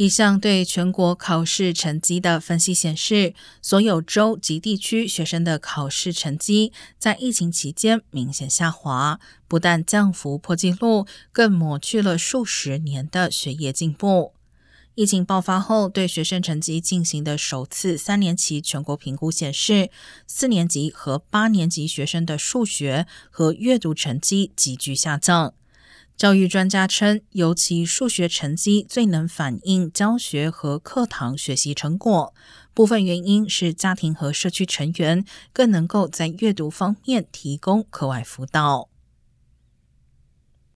一项对全国考试成绩的分析显示，所有州及地区学生的考试成绩在疫情期间明显下滑，不但降幅破纪录，更抹去了数十年的学业进步。疫情爆发后，对学生成绩进行的首次三年级全国评估显示，四年级和八年级学生的数学和阅读成绩急剧下降。教育专家称，尤其数学成绩最能反映教学和课堂学习成果。部分原因是家庭和社区成员更能够在阅读方面提供课外辅导。